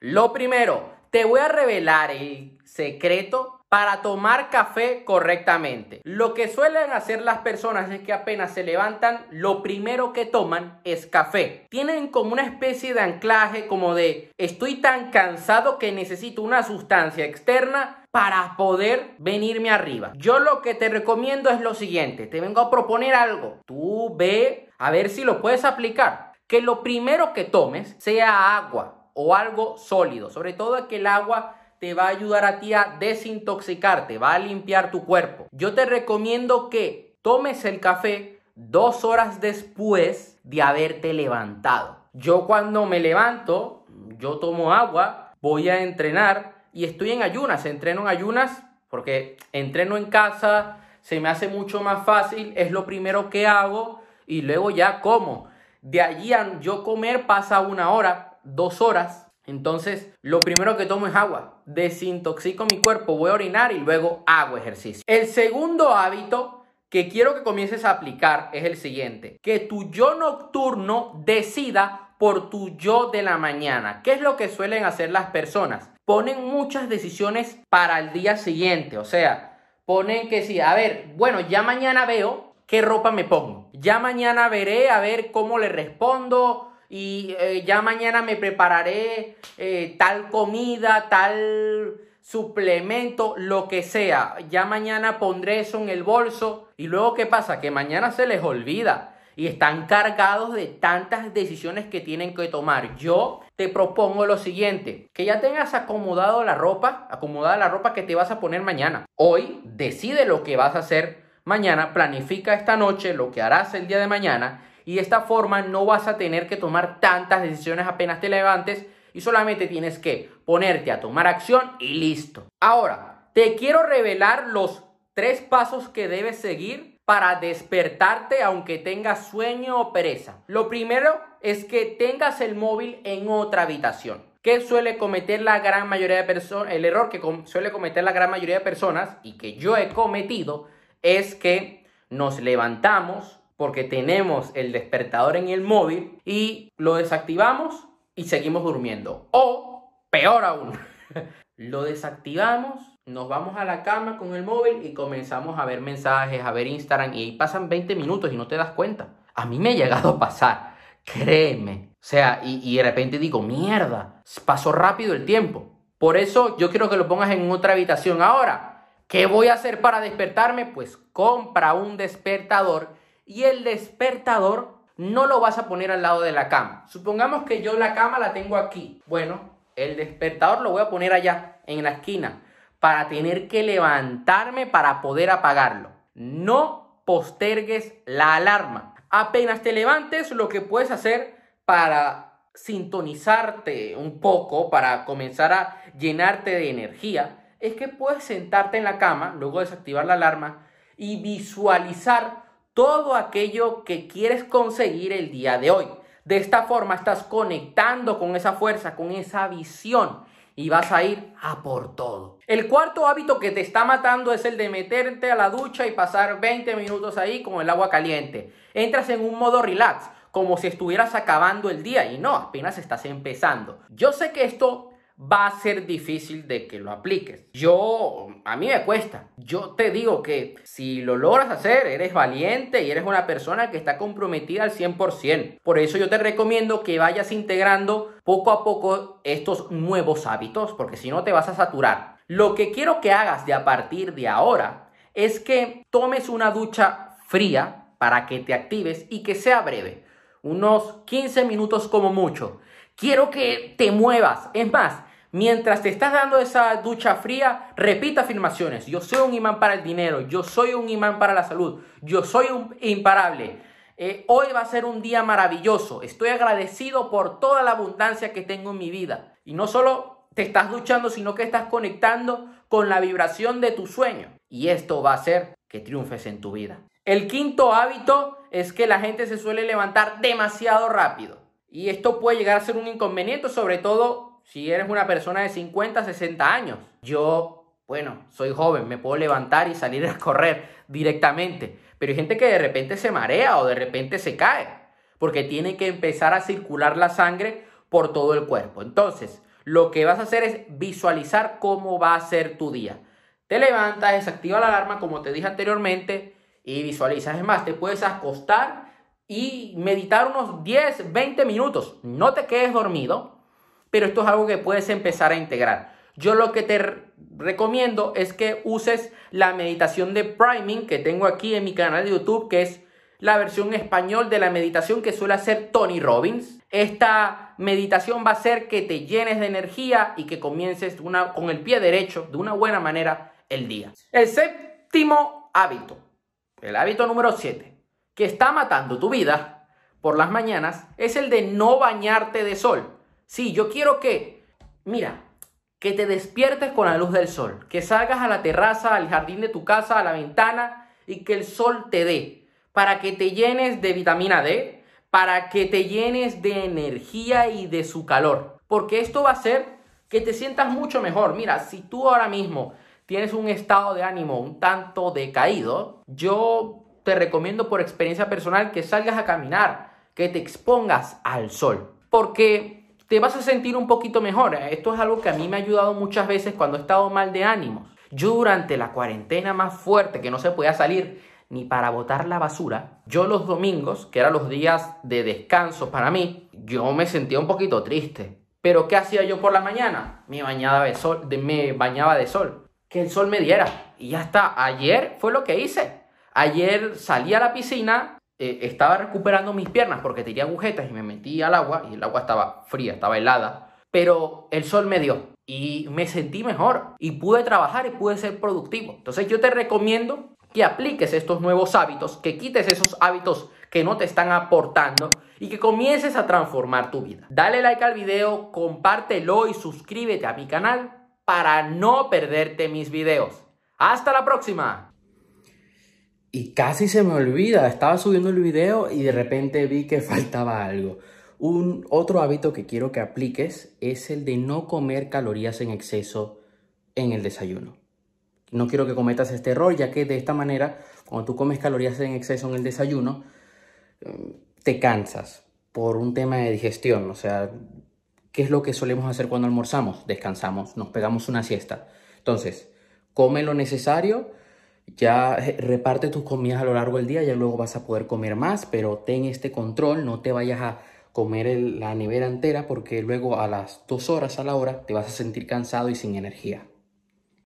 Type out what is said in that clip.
Lo primero, te voy a revelar el secreto para tomar café correctamente. Lo que suelen hacer las personas es que apenas se levantan, lo primero que toman es café. Tienen como una especie de anclaje como de estoy tan cansado que necesito una sustancia externa para poder venirme arriba. Yo lo que te recomiendo es lo siguiente, te vengo a proponer algo. Tú ve a ver si lo puedes aplicar. Que lo primero que tomes sea agua o algo sólido, sobre todo que el agua te va a ayudar a ti a desintoxicarte, va a limpiar tu cuerpo. Yo te recomiendo que tomes el café dos horas después de haberte levantado. Yo cuando me levanto, yo tomo agua, voy a entrenar y estoy en ayunas. Entreno en ayunas porque entreno en casa, se me hace mucho más fácil, es lo primero que hago y luego ya como. De allí a yo comer pasa una hora, dos horas entonces, lo primero que tomo es agua. Desintoxico mi cuerpo, voy a orinar y luego hago ejercicio. El segundo hábito que quiero que comiences a aplicar es el siguiente. Que tu yo nocturno decida por tu yo de la mañana. ¿Qué es lo que suelen hacer las personas? Ponen muchas decisiones para el día siguiente. O sea, ponen que sí, a ver, bueno, ya mañana veo qué ropa me pongo. Ya mañana veré a ver cómo le respondo y eh, ya mañana me prepararé eh, tal comida, tal suplemento, lo que sea. Ya mañana pondré eso en el bolso. Y luego, ¿qué pasa? Que mañana se les olvida y están cargados de tantas decisiones que tienen que tomar. Yo te propongo lo siguiente, que ya tengas acomodado la ropa, acomodada la ropa que te vas a poner mañana. Hoy decide lo que vas a hacer mañana, planifica esta noche lo que harás el día de mañana y de esta forma no vas a tener que tomar tantas decisiones apenas te levantes y solamente tienes que ponerte a tomar acción y listo. Ahora, te quiero revelar los tres pasos que debes seguir para despertarte aunque tengas sueño o pereza. Lo primero es que tengas el móvil en otra habitación. ¿Qué suele cometer la gran mayoría de personas? El error que suele cometer la gran mayoría de personas y que yo he cometido es que nos levantamos, porque tenemos el despertador en el móvil y lo desactivamos y seguimos durmiendo. O, peor aún, lo desactivamos, nos vamos a la cama con el móvil y comenzamos a ver mensajes, a ver Instagram y pasan 20 minutos y no te das cuenta. A mí me ha llegado a pasar, créeme. O sea, y, y de repente digo, mierda, pasó rápido el tiempo. Por eso yo quiero que lo pongas en otra habitación ahora. ¿Qué voy a hacer para despertarme? Pues compra un despertador y el despertador no lo vas a poner al lado de la cama. Supongamos que yo la cama la tengo aquí. Bueno, el despertador lo voy a poner allá, en la esquina, para tener que levantarme para poder apagarlo. No postergues la alarma. Apenas te levantes, lo que puedes hacer para sintonizarte un poco, para comenzar a llenarte de energía, es que puedes sentarte en la cama, luego desactivar la alarma y visualizar todo aquello que quieres conseguir el día de hoy. De esta forma estás conectando con esa fuerza, con esa visión y vas a ir a por todo. El cuarto hábito que te está matando es el de meterte a la ducha y pasar 20 minutos ahí con el agua caliente. Entras en un modo relax, como si estuvieras acabando el día y no, apenas estás empezando. Yo sé que esto va a ser difícil de que lo apliques. Yo, a mí me cuesta. Yo te digo que si lo logras hacer, eres valiente y eres una persona que está comprometida al 100%. Por eso yo te recomiendo que vayas integrando poco a poco estos nuevos hábitos, porque si no te vas a saturar. Lo que quiero que hagas de a partir de ahora es que tomes una ducha fría para que te actives y que sea breve. Unos 15 minutos como mucho. Quiero que te muevas. Es más, Mientras te estás dando esa ducha fría, repita afirmaciones. Yo soy un imán para el dinero, yo soy un imán para la salud, yo soy un imparable. Eh, hoy va a ser un día maravilloso. Estoy agradecido por toda la abundancia que tengo en mi vida. Y no solo te estás duchando, sino que estás conectando con la vibración de tu sueño. Y esto va a hacer que triunfes en tu vida. El quinto hábito es que la gente se suele levantar demasiado rápido. Y esto puede llegar a ser un inconveniente, sobre todo si eres una persona de 50, 60 años. Yo, bueno, soy joven, me puedo levantar y salir a correr directamente. Pero hay gente que de repente se marea o de repente se cae, porque tiene que empezar a circular la sangre por todo el cuerpo. Entonces, lo que vas a hacer es visualizar cómo va a ser tu día. Te levantas, desactiva la alarma, como te dije anteriormente, y visualizas. Es más, te puedes acostar y meditar unos 10, 20 minutos. No te quedes dormido, pero esto es algo que puedes empezar a integrar. Yo lo que te recomiendo es que uses la meditación de priming que tengo aquí en mi canal de YouTube, que es la versión español de la meditación que suele hacer Tony Robbins. Esta meditación va a hacer que te llenes de energía y que comiences con el pie derecho de una buena manera el día. El séptimo hábito, el hábito número 7, que está matando tu vida por las mañanas, es el de no bañarte de sol. Sí, yo quiero que, mira, que te despiertes con la luz del sol, que salgas a la terraza, al jardín de tu casa, a la ventana y que el sol te dé para que te llenes de vitamina D, para que te llenes de energía y de su calor, porque esto va a hacer que te sientas mucho mejor. Mira, si tú ahora mismo tienes un estado de ánimo un tanto decaído, yo te recomiendo por experiencia personal que salgas a caminar, que te expongas al sol, porque te vas a sentir un poquito mejor. Esto es algo que a mí me ha ayudado muchas veces cuando he estado mal de ánimos. Yo durante la cuarentena más fuerte, que no se podía salir ni para botar la basura, yo los domingos, que eran los días de descanso para mí, yo me sentía un poquito triste. Pero ¿qué hacía yo por la mañana? Me bañaba de sol, me bañaba de sol. Que el sol me diera. Y ya está. Ayer fue lo que hice. Ayer salí a la piscina, eh, estaba recuperando mis piernas porque tenía agujetas y me metí al agua y el agua estaba fría, estaba helada. Pero el sol me dio y me sentí mejor y pude trabajar y pude ser productivo. Entonces yo te recomiendo que apliques estos nuevos hábitos, que quites esos hábitos que no te están aportando y que comiences a transformar tu vida. Dale like al video, compártelo y suscríbete a mi canal para no perderte mis videos. ¡Hasta la próxima! Y casi se me olvida, estaba subiendo el video y de repente vi que faltaba algo. Un otro hábito que quiero que apliques es el de no comer calorías en exceso en el desayuno. No quiero que cometas este error, ya que de esta manera, cuando tú comes calorías en exceso en el desayuno, eh, te cansas por un tema de digestión. O sea, ¿qué es lo que solemos hacer cuando almorzamos? Descansamos, nos pegamos una siesta. Entonces, come lo necesario, ya eh, reparte tus comidas a lo largo del día, ya luego vas a poder comer más, pero ten este control, no te vayas a comer la nevera entera porque luego a las dos horas a la hora te vas a sentir cansado y sin energía.